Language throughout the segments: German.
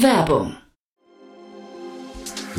Werbung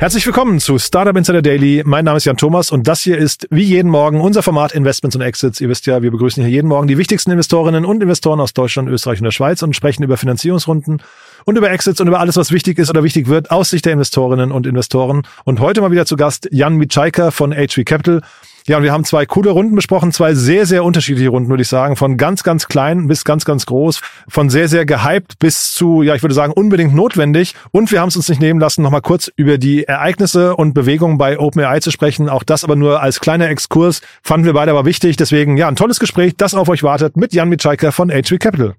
Herzlich willkommen zu Startup Insider Daily. Mein Name ist Jan Thomas und das hier ist wie jeden Morgen unser Format Investments und Exits. Ihr wisst ja, wir begrüßen hier jeden Morgen die wichtigsten Investorinnen und Investoren aus Deutschland, Österreich und der Schweiz und sprechen über Finanzierungsrunden und über Exits und über alles, was wichtig ist oder wichtig wird aus Sicht der Investorinnen und Investoren. Und heute mal wieder zu Gast Jan Mitschaiker von HV Capital. Ja, und wir haben zwei coole Runden besprochen, zwei sehr, sehr unterschiedliche Runden, würde ich sagen. Von ganz, ganz klein bis ganz, ganz groß. Von sehr, sehr gehypt bis zu, ja, ich würde sagen, unbedingt notwendig. Und wir haben es uns nicht nehmen lassen, nochmal kurz über die Ereignisse und Bewegungen bei OpenAI zu sprechen. Auch das aber nur als kleiner Exkurs. Fanden wir beide aber wichtig. Deswegen, ja, ein tolles Gespräch, das auf euch wartet mit Jan Mitschaiker von HV Capital.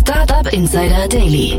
Startup Insider Daily.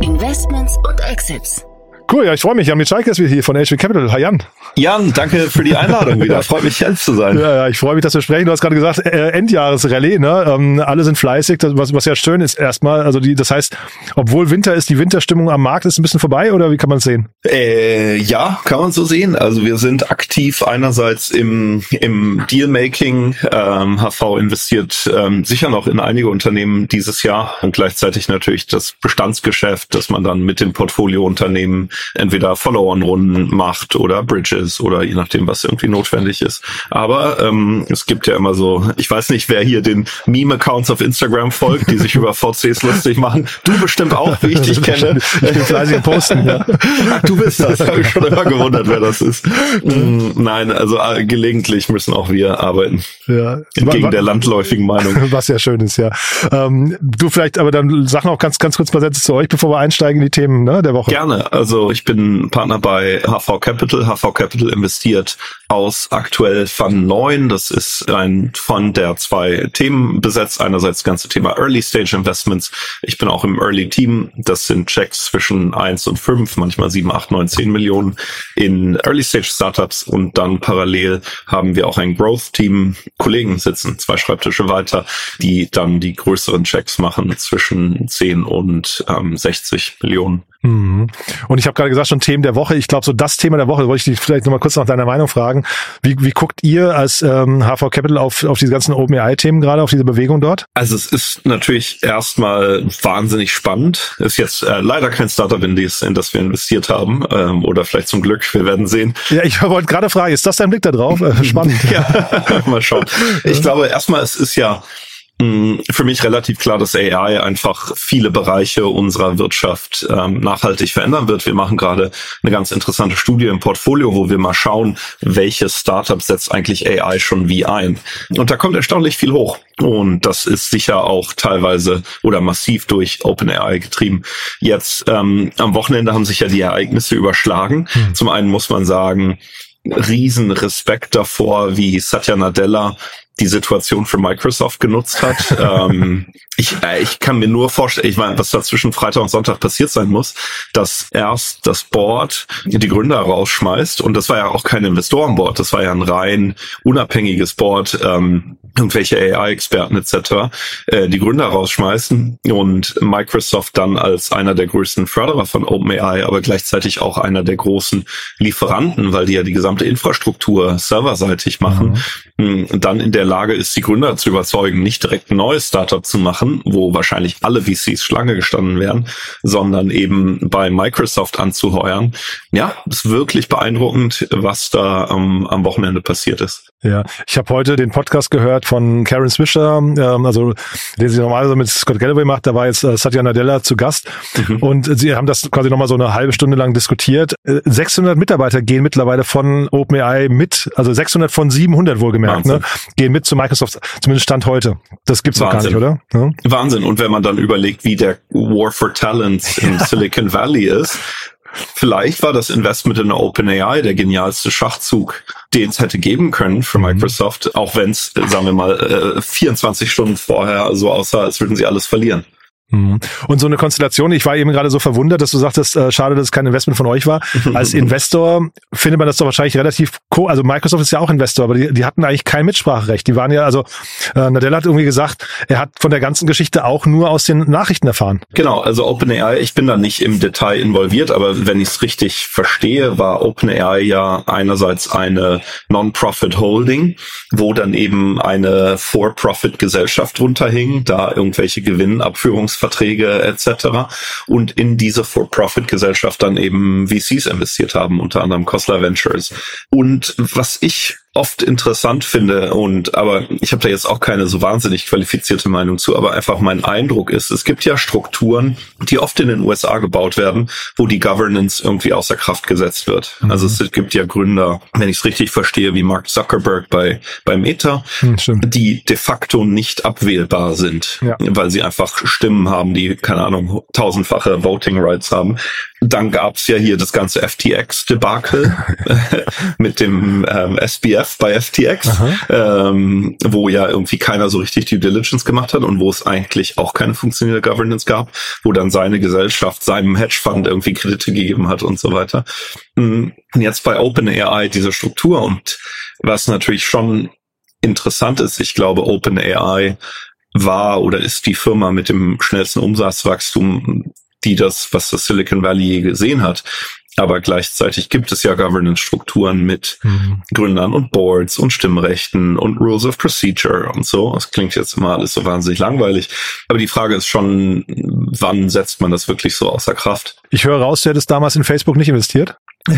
Investments und Exits. Cool, ja, ich freue mich. Jan Mitschaiker ist wieder hier von HV Capital. Hi Jan. Jan, danke für die Einladung wieder. Freut mich, hier zu sein. Ja, ja, ich freue mich, dass wir sprechen. Du hast gerade gesagt, äh, Endjahresrallye, ne? Ähm, alle sind fleißig, das, was, was ja schön ist erstmal. Also die, das heißt, obwohl Winter ist, die Winterstimmung am Markt ist ein bisschen vorbei oder wie kann man es sehen? Äh, ja, kann man so sehen. Also wir sind aktiv einerseits im, im Dealmaking. Ähm, HV investiert ähm, sicher noch in einige Unternehmen dieses Jahr und gleichzeitig natürlich das Bestandsgeschäft, dass man dann mit den Portfoliounternehmen entweder Follow-on-Runden macht oder Bridges oder je nachdem, was irgendwie notwendig ist. Aber ähm, es gibt ja immer so, ich weiß nicht, wer hier den Meme-Accounts auf Instagram folgt, die sich über VCs lustig machen. Du bestimmt auch, wie ich dich kenne. Ich bin fleißig Posten, ja. Ach, du bist das, habe ich schon immer gewundert, wer das ist. Mm, Nein, also äh, gelegentlich müssen auch wir arbeiten. Ja. Entgegen der landläufigen Meinung. Was ja schön ist, ja. Ähm, du vielleicht, aber dann sag noch ganz, ganz kurz mal Sätze zu euch, bevor wir einsteigen in die Themen ne, der Woche. Gerne. Also ich bin Partner bei HV Capital. HV Capital investiert aus aktuell Fund 9. Das ist ein Fund, der zwei Themen besetzt. Einerseits das ganze Thema Early Stage Investments. Ich bin auch im Early Team. Das sind Checks zwischen 1 und 5, manchmal 7, 8, 9, 10 Millionen in Early Stage Startups. Und dann parallel haben wir auch ein Growth Team. Kollegen sitzen zwei Schreibtische weiter, die dann die größeren Checks machen zwischen 10 und ähm, 60 Millionen. Mhm. Und ich habe gerade gesagt, schon Themen der Woche. Ich glaube, so das Thema der Woche, wollte ich dich vielleicht nochmal kurz nach deiner Meinung fragen. Wie, wie guckt ihr als ähm, HV Capital auf, auf diese ganzen OpenAI-Themen gerade, auf diese Bewegung dort? Also es ist natürlich erstmal wahnsinnig spannend. Ist jetzt äh, leider kein Startup, in das, in das wir investiert haben. Ähm, oder vielleicht zum Glück, wir werden sehen. Ja, ich wollte gerade fragen, ist das dein Blick da drauf? Äh, spannend. ja, mal schauen. Ich glaube, erstmal, es ist ja für mich relativ klar, dass AI einfach viele Bereiche unserer Wirtschaft ähm, nachhaltig verändern wird. Wir machen gerade eine ganz interessante Studie im Portfolio, wo wir mal schauen, welche Startups setzt eigentlich AI schon wie ein. Und da kommt erstaunlich viel hoch. Und das ist sicher auch teilweise oder massiv durch OpenAI getrieben. Jetzt ähm, am Wochenende haben sich ja die Ereignisse überschlagen. Hm. Zum einen muss man sagen, riesen Respekt davor, wie Satya Nadella die Situation für Microsoft genutzt hat. ähm, ich, äh, ich kann mir nur vorstellen, ich meine, was da zwischen Freitag und Sonntag passiert sein muss, dass erst das Board die Gründer rausschmeißt und das war ja auch kein Investorenboard, das war ja ein rein unabhängiges Board, ähm, irgendwelche AI-Experten etc., äh, die Gründer rausschmeißen und Microsoft dann als einer der größten Förderer von OpenAI, aber gleichzeitig auch einer der großen Lieferanten, weil die ja die gesamte Infrastruktur serverseitig machen, mhm. Dann in der Lage ist, die Gründer zu überzeugen, nicht direkt ein neues Startup zu machen, wo wahrscheinlich alle VCs Schlange gestanden wären, sondern eben bei Microsoft anzuheuern. Ja, ist wirklich beeindruckend, was da ähm, am Wochenende passiert ist. Ja, ich habe heute den Podcast gehört von Karen Swisher, ähm, also den sie normalerweise mit Scott Galloway macht. Da war jetzt äh, Satya Nadella zu Gast mhm. und sie haben das quasi nochmal so eine halbe Stunde lang diskutiert. 600 äh, Mitarbeiter gehen mittlerweile von OpenAI mit, also 600 von 700 wohlgemerkt, ne, gehen mit zu Microsoft, zumindest Stand heute. Das gibt's doch gar nicht, oder? Ja? Wahnsinn. Und wenn man dann überlegt, wie der War for Talents im Silicon Valley ist, Vielleicht war das Investment in OpenAI der genialste Schachzug, den es hätte geben können für mhm. Microsoft, auch wenn es, sagen wir mal, 24 äh, Stunden vorher so aussah, als würden sie alles verlieren. Mhm. Und so eine Konstellation, ich war eben gerade so verwundert, dass du sagtest, äh, schade, dass es kein Investment von euch war. Als Investor findet man das doch wahrscheinlich relativ co also Microsoft ist ja auch Investor, aber die, die hatten eigentlich kein Mitspracherecht. Die waren ja, also äh, Nadella hat irgendwie gesagt, er hat von der ganzen Geschichte auch nur aus den Nachrichten erfahren. Genau, also OpenAI, ich bin da nicht im Detail involviert, aber wenn ich es richtig verstehe, war OpenAI ja einerseits eine Non-Profit Holding, wo dann eben eine For-Profit-Gesellschaft runterhing, da irgendwelche Gewinnabführungs Verträge etc. Und in diese For-Profit-Gesellschaft dann eben VCs investiert haben, unter anderem Kostler Ventures. Und was ich oft interessant finde und aber ich habe da jetzt auch keine so wahnsinnig qualifizierte Meinung zu, aber einfach mein Eindruck ist, es gibt ja Strukturen, die oft in den USA gebaut werden, wo die Governance irgendwie außer Kraft gesetzt wird. Mhm. Also es gibt ja Gründer, wenn ich es richtig verstehe, wie Mark Zuckerberg bei bei Meta, mhm, die de facto nicht abwählbar sind, ja. weil sie einfach Stimmen haben, die keine Ahnung tausendfache Voting Rights haben. Dann gab's ja hier das ganze FTX-Debakel mit dem ähm, SBF bei FTX, ähm, wo ja irgendwie keiner so richtig Due Diligence gemacht hat und wo es eigentlich auch keine funktionierende Governance gab, wo dann seine Gesellschaft seinem Hedgefund irgendwie Kredite gegeben hat und so weiter. Mm, und jetzt bei OpenAI diese Struktur und was natürlich schon interessant ist, ich glaube, OpenAI war oder ist die Firma mit dem schnellsten Umsatzwachstum die das, was das Silicon Valley gesehen hat. Aber gleichzeitig gibt es ja Governance-Strukturen mit mhm. Gründern und Boards und Stimmrechten und Rules of Procedure und so. Das klingt jetzt immer alles so wahnsinnig langweilig. Aber die Frage ist schon, wann setzt man das wirklich so außer Kraft? Ich höre raus, du hättest damals in Facebook nicht investiert.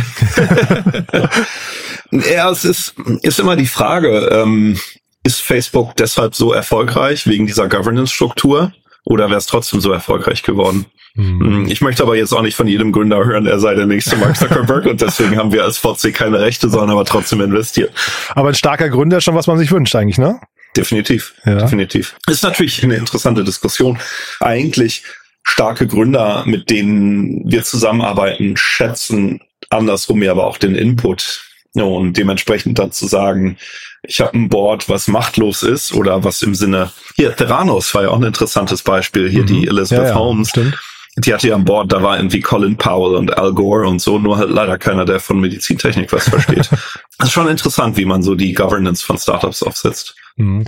ja, es ist, ist immer die Frage, ähm, ist Facebook deshalb so erfolgreich wegen dieser Governance-Struktur? Oder wäre es trotzdem so erfolgreich geworden? Hm. Ich möchte aber jetzt auch nicht von jedem Gründer hören, er sei der nächste Mark Zuckerberg und deswegen haben wir als VC keine Rechte, sondern aber trotzdem investiert. Aber ein starker Gründer ist schon, was man sich wünscht eigentlich, ne? Definitiv, ja. definitiv. Ist natürlich eine interessante Diskussion. Eigentlich starke Gründer, mit denen wir zusammenarbeiten, schätzen andersrum ja aber auch den Input. Und dementsprechend dann zu sagen, ich habe ein Board, was machtlos ist oder was im Sinne, hier, Theranos war ja auch ein interessantes Beispiel, hier mhm. die Elizabeth ja, ja, Holmes. Stimmt. Die hatte ja an Bord, da war irgendwie Colin Powell und Al Gore und so, nur halt leider keiner, der von Medizintechnik was versteht. das ist schon interessant, wie man so die Governance von Startups aufsetzt. Mhm.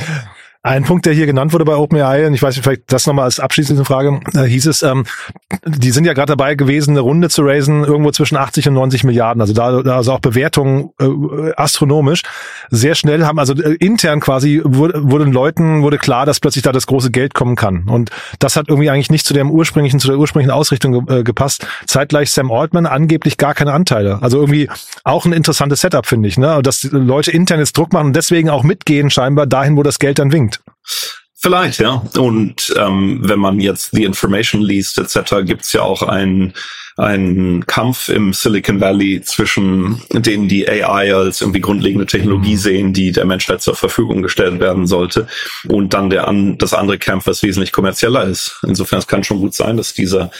Ein Punkt, der hier genannt wurde bei OpenAI, und ich weiß nicht, vielleicht das nochmal als abschließende Frage, äh, hieß es, ähm, die sind ja gerade dabei gewesen, eine Runde zu raisen, irgendwo zwischen 80 und 90 Milliarden. Also da, da also auch Bewertungen äh, astronomisch. Sehr schnell haben, also äh, intern quasi wurde, wurde den Leuten wurde klar, dass plötzlich da das große Geld kommen kann. Und das hat irgendwie eigentlich nicht zu dem ursprünglichen, zu der ursprünglichen Ausrichtung äh, gepasst. Zeitgleich Sam Altman angeblich gar keine Anteile. Also irgendwie auch ein interessantes Setup, finde ich, ne? Dass Leute intern jetzt Druck machen und deswegen auch mitgehen scheinbar dahin, wo das Geld dann winkt. Vielleicht, ja. Und ähm, wenn man jetzt The Information liest etc., gibt's ja auch einen ein Kampf im Silicon Valley zwischen denen, die AI als irgendwie grundlegende Technologie mhm. sehen, die der Menschheit zur Verfügung gestellt werden sollte, und dann der an, das andere Kampf, was wesentlich kommerzieller ist. Insofern es kann schon gut sein, dass dieser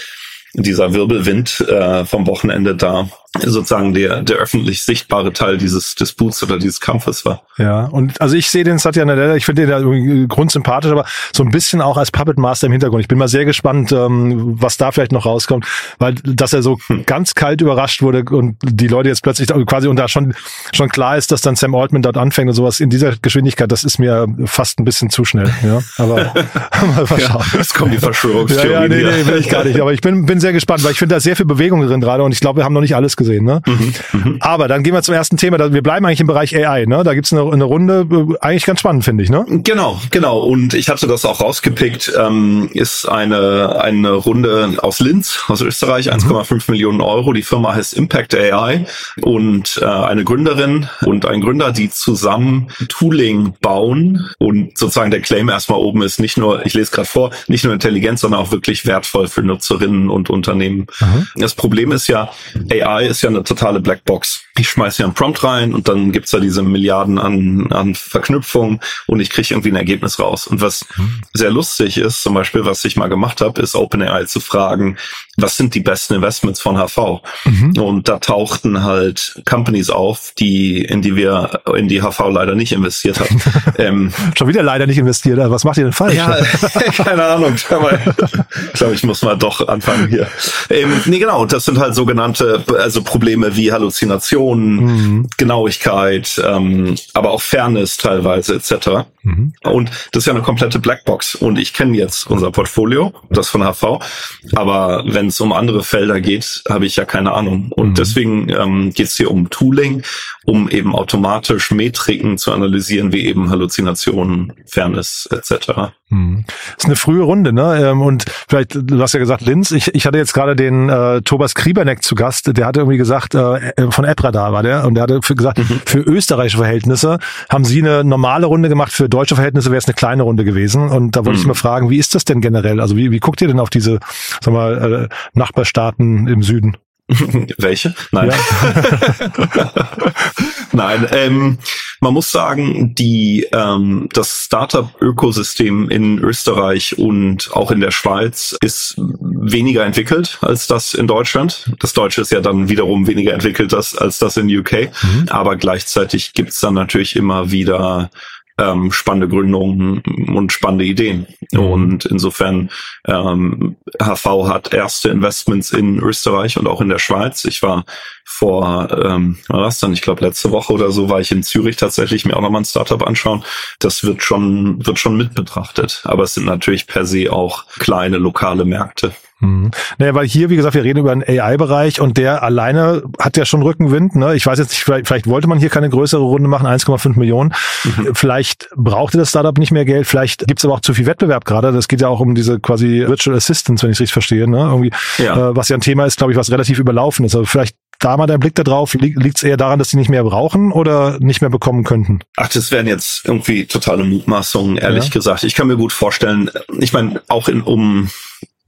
dieser Wirbelwind äh, vom Wochenende da sozusagen der, der öffentlich sichtbare Teil dieses Disputs oder dieses Kampfes war. Ja, und also ich sehe den Satya Nadella, ich finde den ja irgendwie grundsympathisch, aber so ein bisschen auch als Puppet Master im Hintergrund. Ich bin mal sehr gespannt, ähm, was da vielleicht noch rauskommt, weil dass er so hm. ganz kalt überrascht wurde und die Leute jetzt plötzlich quasi und da schon schon klar ist, dass dann Sam Altman dort anfängt und sowas in dieser Geschwindigkeit, das ist mir fast ein bisschen zu schnell. Ja, aber mal schauen. Ja, jetzt kommen die Verschwörungstheorien. Ja, ja, nee, nee, will ich gar nicht. Aber ich bin bin sehr gespannt, weil ich finde da sehr viel Bewegung drin gerade und ich glaube, wir haben noch nicht alles gesehen. Ne? Mhm, mhm. Aber dann gehen wir zum ersten Thema. Wir bleiben eigentlich im Bereich AI. Ne? Da gibt's eine, eine Runde, äh, eigentlich ganz spannend, finde ich. Ne? Genau, genau. Und ich hatte das auch rausgepickt. Ähm, ist eine eine Runde aus Linz, aus Österreich, 1,5 mhm. Millionen Euro. Die Firma heißt Impact AI und äh, eine Gründerin und ein Gründer, die zusammen Tooling bauen und sozusagen der Claim erstmal oben ist nicht nur, ich lese gerade vor, nicht nur intelligent, sondern auch wirklich wertvoll für Nutzerinnen und Unternehmen. Mhm. Das Problem ist ja, AI ist ja eine totale Blackbox. Ich schmeiße hier einen Prompt rein und dann gibt's da diese Milliarden an, an Verknüpfungen und ich kriege irgendwie ein Ergebnis raus. Und was mhm. sehr lustig ist, zum Beispiel, was ich mal gemacht habe, ist OpenAI zu fragen, was sind die besten Investments von HV? Mhm. Und da tauchten halt Companies auf, die, in die wir, in die HV leider nicht investiert haben. ähm, Schon wieder leider nicht investiert. Was macht ihr denn falsch? Ja, keine Ahnung. ich glaube, ich muss mal doch anfangen hier. Ähm, nee, genau. Das sind halt sogenannte, also Probleme wie Halluzinationen, mhm. Genauigkeit, ähm, aber auch Fairness teilweise etc. Mhm. Und das ist ja eine komplette Blackbox. Und ich kenne jetzt unser Portfolio, das von HV. Aber wenn es um andere Felder geht, habe ich ja keine Ahnung. Und mhm. deswegen ähm, geht es hier um Tooling, um eben automatisch Metriken zu analysieren, wie eben Halluzinationen, Fairness etc. Mhm. ist eine frühe Runde, ne? Ähm, und vielleicht, du hast ja gesagt, Linz, ich, ich hatte jetzt gerade den äh, Thomas Krieberneck zu Gast, der hatte irgendwie gesagt, äh, äh von Epradar war der, und der hatte für gesagt, mhm. für österreichische Verhältnisse haben sie eine normale Runde gemacht, für deutsche Verhältnisse wäre es eine kleine Runde gewesen. Und da wollte mhm. ich mal fragen, wie ist das denn generell? Also wie, wie guckt ihr denn auf diese, sag mal, äh, Nachbarstaaten im Süden? Welche? Nein. Ja. Nein, ähm, man muss sagen, die ähm, das Startup-Ökosystem in Österreich und auch in der Schweiz ist weniger entwickelt als das in Deutschland. Das Deutsche ist ja dann wiederum weniger entwickelt als, als das in UK. Mhm. Aber gleichzeitig gibt's dann natürlich immer wieder ähm, spannende Gründungen und spannende Ideen. Mhm. Und insofern ähm, HV hat erste Investments in Österreich und auch in der Schweiz. Ich war vor, ähm, was dann, ich glaube letzte Woche oder so, war ich in Zürich tatsächlich mir auch nochmal ein Startup anschauen. Das wird schon, wird schon mit betrachtet. Aber es sind natürlich per se auch kleine lokale Märkte. Mhm. Naja, weil hier, wie gesagt, wir reden über einen AI-Bereich und der alleine hat ja schon Rückenwind. Ne? Ich weiß jetzt nicht, vielleicht, vielleicht wollte man hier keine größere Runde machen, 1,5 Millionen. Mhm. Vielleicht brauchte das Startup nicht mehr Geld, vielleicht gibt es aber auch zu viel Wettbewerb gerade. Das geht ja auch um diese quasi Virtual Assistants, wenn ich es richtig verstehe. Ne? Irgendwie, ja. Äh, was ja ein Thema ist, glaube ich, was relativ überlaufen ist. Also vielleicht da mal der Blick da drauf, liegt es eher daran, dass sie nicht mehr brauchen oder nicht mehr bekommen könnten? Ach, das wären jetzt irgendwie totale Mutmaßungen, ehrlich ja. gesagt. Ich kann mir gut vorstellen, ich meine, auch in um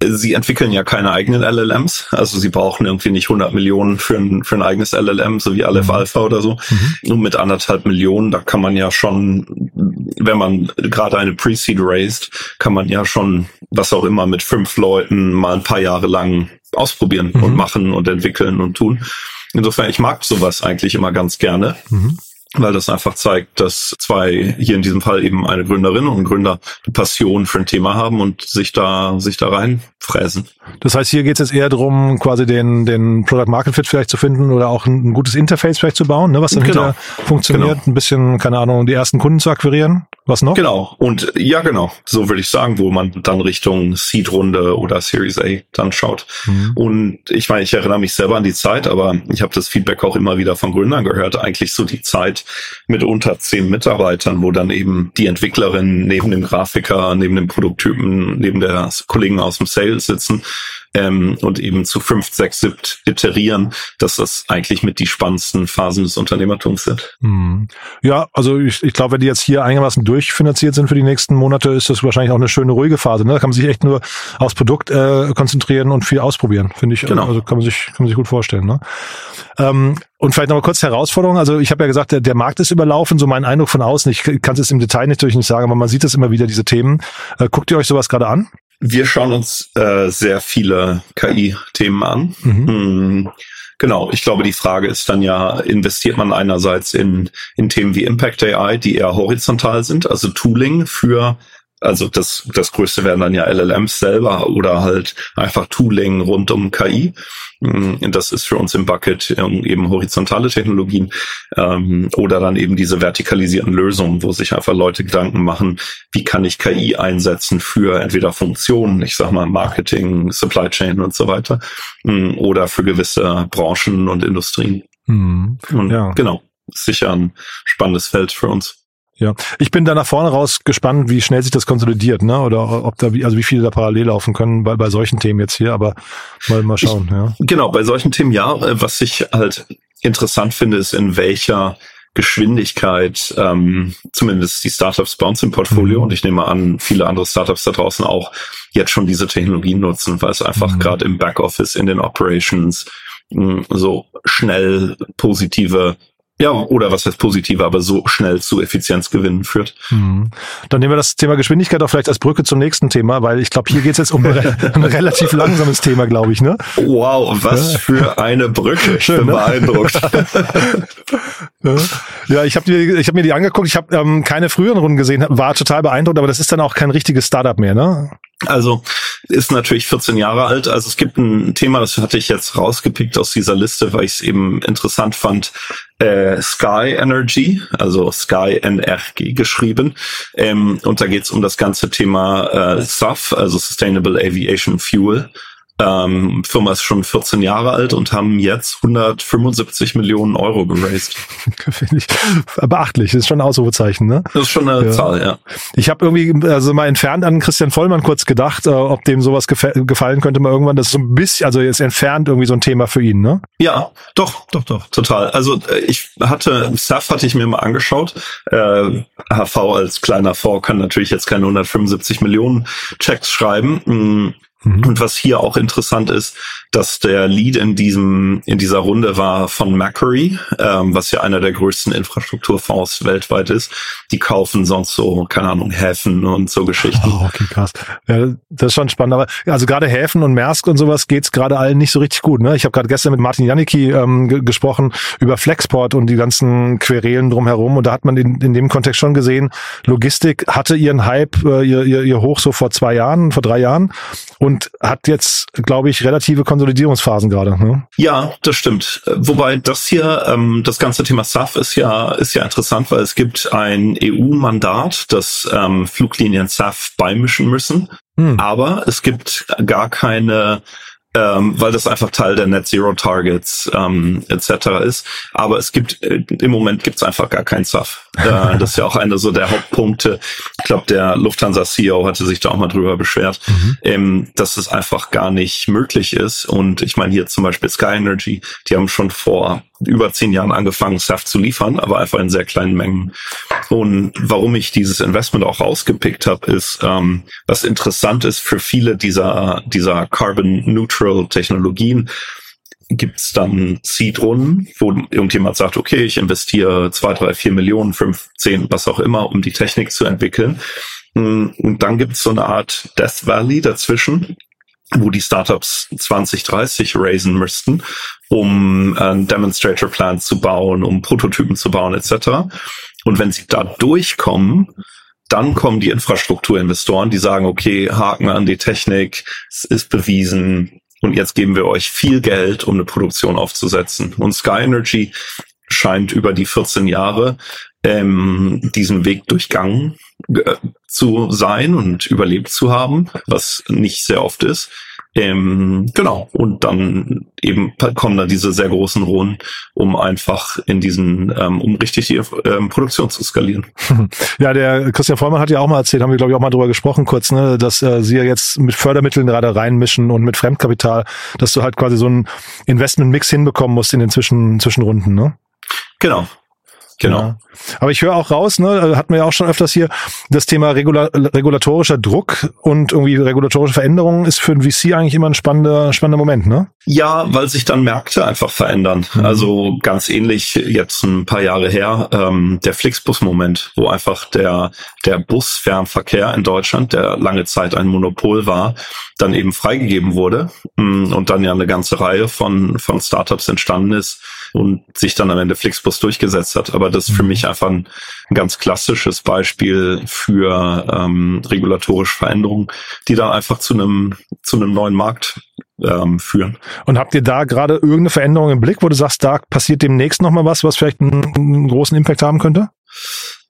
Sie entwickeln ja keine eigenen LLMs, also sie brauchen irgendwie nicht 100 Millionen für ein, für ein eigenes LLM, so wie Aleph mhm. Alpha oder so. Mhm. Und mit anderthalb Millionen, da kann man ja schon, wenn man gerade eine Pre-Seed raised, kann man ja schon, was auch immer, mit fünf Leuten mal ein paar Jahre lang ausprobieren mhm. und machen und entwickeln und tun. Insofern, ich mag sowas eigentlich immer ganz gerne. Mhm weil das einfach zeigt, dass zwei, hier in diesem Fall eben eine Gründerin und ein Gründer, eine Passion für ein Thema haben und sich da, sich da reinfräsen. Das heißt, hier geht es jetzt eher darum, quasi den, den Product Market Fit vielleicht zu finden oder auch ein, ein gutes Interface vielleicht zu bauen, ne, was dann genau. funktioniert, genau. ein bisschen, keine Ahnung, die ersten Kunden zu akquirieren. Was noch? Genau. Und ja, genau. So würde ich sagen, wo man dann Richtung Seed-Runde oder Series A dann schaut. Mhm. Und ich meine, ich erinnere mich selber an die Zeit, aber ich habe das Feedback auch immer wieder von Gründern gehört. Eigentlich so die Zeit mit unter zehn Mitarbeitern, wo dann eben die Entwicklerin neben dem Grafiker, neben dem Produkttypen, neben der Kollegen aus dem Sales sitzen ähm, und eben zu fünf, sechs, siebt iterieren, dass das eigentlich mit die spannendsten Phasen des Unternehmertums sind. Hm. Ja, also ich, ich glaube, wenn die jetzt hier einigermaßen durchfinanziert sind für die nächsten Monate, ist das wahrscheinlich auch eine schöne ruhige Phase. Ne? Da kann man sich echt nur aufs Produkt äh, konzentrieren und viel ausprobieren, finde ich. Genau. Also kann man sich kann man sich gut vorstellen. Ne? Ähm, und vielleicht noch mal kurz Herausforderung. Also ich habe ja gesagt, der, der Markt ist überlaufen, so mein Eindruck von außen. Ich kann es jetzt im Detail natürlich nicht sagen, aber man sieht das immer wieder, diese Themen. Äh, guckt ihr euch sowas gerade an? Wir schauen uns äh, sehr viele KI-Themen an. Mhm. Hm, genau, ich glaube, die Frage ist dann ja, investiert man einerseits in, in Themen wie Impact AI, die eher horizontal sind, also Tooling für also das, das größte wären dann ja LLMs selber oder halt einfach Tooling rund um KI. Mm, das ist für uns im Bucket eben horizontale Technologien ähm, oder dann eben diese vertikalisierten Lösungen, wo sich einfach Leute Gedanken machen, wie kann ich KI einsetzen für entweder Funktionen, ich sag mal Marketing, Supply Chain und so weiter, mm, oder für gewisse Branchen und Industrien. Mhm. Und ja. genau, sicher ein spannendes Feld für uns. Ja, ich bin da nach vorne raus gespannt, wie schnell sich das konsolidiert, ne? Oder ob da, also wie viele da parallel laufen können bei, bei solchen Themen jetzt hier, aber mal, mal schauen, ich, ja. Genau, bei solchen Themen ja. Was ich halt interessant finde, ist, in welcher Geschwindigkeit ähm, zumindest die Startups bei uns im Portfolio mhm. und ich nehme an, viele andere Startups da draußen auch jetzt schon diese Technologien nutzen, weil es einfach mhm. gerade im Backoffice, in den Operations mh, so schnell positive ja, oder was heißt positive, aber so schnell zu Effizienzgewinnen führt. Mhm. Dann nehmen wir das Thema Geschwindigkeit auch vielleicht als Brücke zum nächsten Thema, weil ich glaube, hier geht es jetzt um ein, relativ langsames Thema, glaube ich, ne? Wow, was für eine Brücke. Ich Schön, bin ne? beeindruckt. ja, ich habe mir, ich hab mir die angeguckt, ich habe ähm, keine früheren Runden gesehen, war total beeindruckt, aber das ist dann auch kein richtiges Startup mehr, ne? Also ist natürlich 14 Jahre alt. Also es gibt ein Thema, das hatte ich jetzt rausgepickt aus dieser Liste, weil ich es eben interessant fand. Äh, Sky Energy, also Sky NRG geschrieben. Ähm, und da geht es um das ganze Thema äh, SAF, also Sustainable Aviation Fuel. Ähm, Firma ist schon 14 Jahre alt und haben jetzt 175 Millionen Euro geraced. Finde ich beachtlich. Das ist schon ein Ausrufezeichen, ne? Das ist schon eine ja. Zahl, ja. Ich habe irgendwie, also mal entfernt an Christian Vollmann kurz gedacht, äh, ob dem sowas gefallen könnte mal irgendwann. Das ist so ein bisschen, also jetzt entfernt irgendwie so ein Thema für ihn, ne? Ja, doch, doch, doch, total. Also äh, ich hatte, SAF hatte ich mir mal angeschaut. Äh, HV als kleiner Fonds kann natürlich jetzt keine 175 Millionen Checks schreiben. Hm, Mhm. Und was hier auch interessant ist, dass der Lead in diesem in dieser Runde war von Macquarie, ähm, was ja einer der größten Infrastrukturfonds weltweit ist. Die kaufen sonst so, keine Ahnung, Häfen und so Geschichten. Oh, okay, krass. Ja, das ist schon spannend. Aber also gerade Häfen und Maersk und sowas geht's gerade allen nicht so richtig gut. Ne? Ich habe gerade gestern mit Martin Janicki ähm, gesprochen über Flexport und die ganzen Querelen drumherum. Und da hat man in, in dem Kontext schon gesehen, Logistik hatte ihren Hype, äh, ihr, ihr, ihr Hoch so vor zwei Jahren, vor drei Jahren und hat jetzt, glaube ich, relative Konsolidierungsphasen gerade. Ne? Ja, das stimmt. Wobei das hier, ähm, das ganze Thema SAF ist ja, ist ja interessant, weil es gibt ein EU-Mandat, dass ähm, Fluglinien SAF beimischen müssen. Hm. Aber es gibt gar keine ähm, weil das einfach Teil der Net Zero Targets ähm, etc. ist. Aber es gibt äh, im Moment gibt es einfach gar keinen SAF. Äh, das ist ja auch einer so der Hauptpunkte. Ich glaube, der Lufthansa CEO hatte sich da auch mal drüber beschwert, mhm. ähm, dass es einfach gar nicht möglich ist. Und ich meine hier zum Beispiel Sky Energy, die haben schon vor über zehn Jahren angefangen, SAF zu liefern, aber einfach in sehr kleinen Mengen. Und warum ich dieses Investment auch rausgepickt habe, ist, ähm, was interessant ist für viele dieser, dieser Carbon Neutral Technologien, gibt es dann Seed-Runden, wo irgendjemand sagt, okay, ich investiere zwei, drei, vier Millionen, fünf, zehn, was auch immer, um die Technik zu entwickeln. Und dann gibt es so eine Art Death Valley dazwischen, wo die Startups 2030 raisen müssten, um einen Demonstrator Plan zu bauen, um Prototypen zu bauen etc. Und wenn sie da durchkommen, dann kommen die Infrastrukturinvestoren, die sagen, okay, Haken an die Technik, es ist bewiesen und jetzt geben wir euch viel Geld, um eine Produktion aufzusetzen. Und Sky Energy scheint über die 14 Jahre ähm, diesen Weg durchgangen äh, zu sein und überlebt zu haben, was nicht sehr oft ist. Ähm, genau. Und dann eben kommen da diese sehr großen Runden, um einfach in diesen, ähm, um richtig die ähm, Produktion zu skalieren. Ja, der Christian Vollmann hat ja auch mal erzählt, haben wir glaube ich auch mal drüber gesprochen kurz, ne, dass äh, sie ja jetzt mit Fördermitteln gerade reinmischen und mit Fremdkapital, dass du halt quasi so einen Investmentmix hinbekommen musst in den Zwischen Zwischenrunden, ne? Genau, Genau. Ja. Aber ich höre auch raus, ne, äh, hatten wir ja auch schon öfters hier, das Thema regula regulatorischer Druck und irgendwie regulatorische Veränderungen ist für ein VC eigentlich immer ein spannender, spannender Moment, ne? Ja, weil sich dann Märkte einfach verändern. Mhm. Also ganz ähnlich jetzt ein paar Jahre her, ähm, der Flixbus-Moment, wo einfach der, der Busfernverkehr in Deutschland, der lange Zeit ein Monopol war, dann eben freigegeben wurde mm, und dann ja eine ganze Reihe von, von Startups entstanden ist, und sich dann am Ende Flixbus durchgesetzt hat. Aber das ist für mhm. mich einfach ein, ein ganz klassisches Beispiel für ähm, regulatorische Veränderungen, die dann einfach zu einem zu einem neuen Markt ähm, führen. Und habt ihr da gerade irgendeine Veränderung im Blick, wo du sagst, da passiert demnächst nochmal was, was vielleicht einen, einen, großen Impact haben könnte?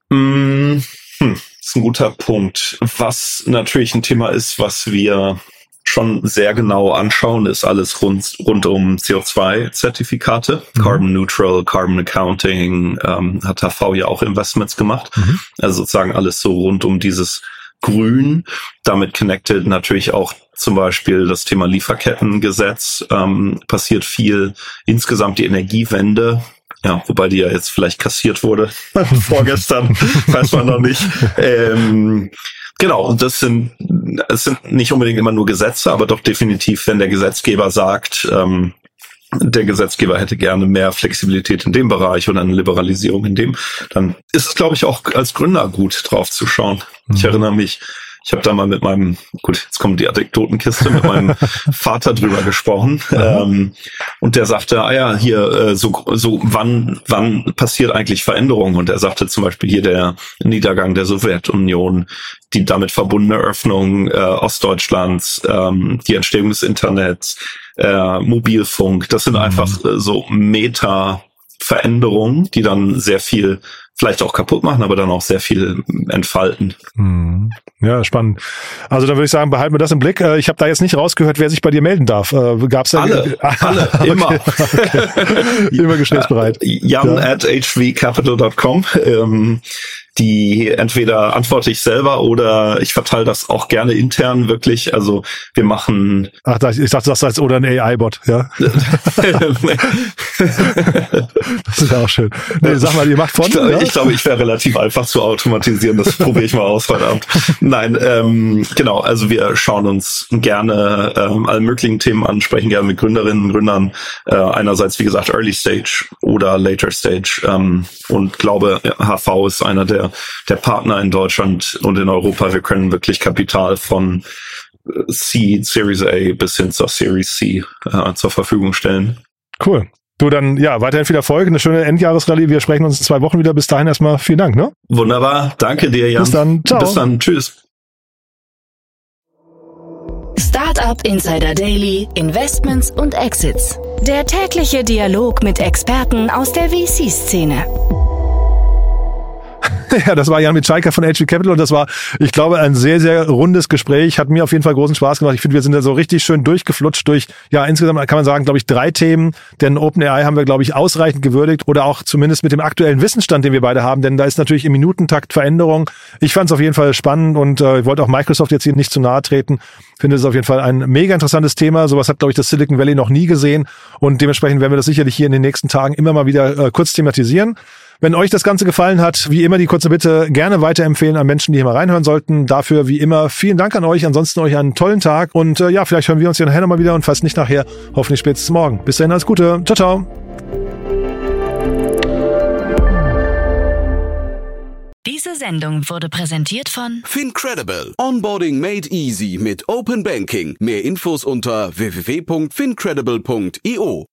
Mm, hm, ist ein guter Punkt. Was natürlich ein Thema ist, was wir schon sehr genau anschauen, ist alles rund, rund um CO2-Zertifikate, mhm. Carbon Neutral, Carbon Accounting, ähm, hat HV ja auch Investments gemacht. Mhm. Also sozusagen alles so rund um dieses Grün. Damit connected natürlich auch zum Beispiel das Thema Lieferkettengesetz, ähm, passiert viel. Insgesamt die Energiewende, ja, wobei die ja jetzt vielleicht kassiert wurde vorgestern, weiß man noch nicht. Ähm, genau, und das sind, es sind nicht unbedingt immer nur Gesetze, aber doch definitiv, wenn der Gesetzgeber sagt, ähm, der Gesetzgeber hätte gerne mehr Flexibilität in dem Bereich oder eine Liberalisierung in dem, dann ist es, glaube ich, auch als Gründer gut drauf zu schauen. Mhm. Ich erinnere mich, ich habe da mal mit meinem, gut, jetzt kommt die Anekdotenkiste, mit meinem Vater drüber gesprochen. Ähm, und der sagte, ah ja, hier, äh, so, so, wann, wann passiert eigentlich Veränderung? Und er sagte zum Beispiel hier der Niedergang der Sowjetunion, die damit verbundene Öffnung äh, Ostdeutschlands, ähm, die Entstehung des Internets, äh, Mobilfunk, das sind mhm. einfach äh, so Meta Veränderungen, die dann sehr viel vielleicht auch kaputt machen, aber dann auch sehr viel entfalten. Hm. Ja, spannend. Also dann würde ich sagen, behalten wir das im Blick. Äh, ich habe da jetzt nicht rausgehört, wer sich bei dir melden darf. Äh, Gab's da alle, alle, immer, okay. immer gesprächsbereit. Jan ja. at hvcapital.com. Ähm, die entweder antworte ich selber oder ich verteile das auch gerne intern wirklich. Also wir machen. Ach, ich dachte, das heißt oder ein AI-Bot, ja. das ist ja auch schön. Nee, sag mal, ihr macht von. Ja? Ich glaube, ich wäre relativ einfach zu automatisieren. Das probiere ich mal aus, verdammt. Nein, ähm, genau. Also wir schauen uns gerne ähm, alle möglichen Themen an, sprechen gerne mit Gründerinnen und Gründern. Äh, einerseits, wie gesagt, Early Stage oder Later Stage. Ähm, und glaube, HV ist einer der der, Partner in Deutschland und in Europa. Wir können wirklich Kapital von äh, C, Series A bis hin zur Series C äh, zur Verfügung stellen. Cool. Du dann, ja, weiterhin viel Erfolg, eine schöne Endjahresrallye. Wir sprechen uns in zwei Wochen wieder. Bis dahin erstmal vielen Dank, ne? Wunderbar. Danke dir, Jan. Bis dann. Ciao. Bis dann. Tschüss. Startup Insider Daily, Investments und Exits. Der tägliche Dialog mit Experten aus der VC-Szene. ja, das war Jan Mitschaiker von HV Capital und das war, ich glaube, ein sehr, sehr rundes Gespräch. Hat mir auf jeden Fall großen Spaß gemacht. Ich finde, wir sind da so richtig schön durchgeflutscht durch, ja, insgesamt kann man sagen, glaube ich, drei Themen. Denn OpenAI haben wir, glaube ich, ausreichend gewürdigt oder auch zumindest mit dem aktuellen Wissensstand, den wir beide haben. Denn da ist natürlich im Minutentakt Veränderung. Ich fand es auf jeden Fall spannend und äh, ich wollte auch Microsoft jetzt hier nicht zu nahe treten. Finde es auf jeden Fall ein mega interessantes Thema. Sowas hat, glaube ich, das Silicon Valley noch nie gesehen. Und dementsprechend werden wir das sicherlich hier in den nächsten Tagen immer mal wieder äh, kurz thematisieren. Wenn euch das Ganze gefallen hat, wie immer die kurze Bitte, gerne weiterempfehlen an Menschen, die hier mal reinhören sollten. Dafür wie immer vielen Dank an euch. Ansonsten euch einen tollen Tag und äh, ja, vielleicht hören wir uns ja nachher nochmal wieder und falls nicht nachher, hoffentlich spätestens morgen. Bis dahin alles Gute. Ciao, ciao. Diese Sendung wurde präsentiert von Fincredible. Onboarding made easy mit Open Banking. Mehr Infos unter www.fincredible.io.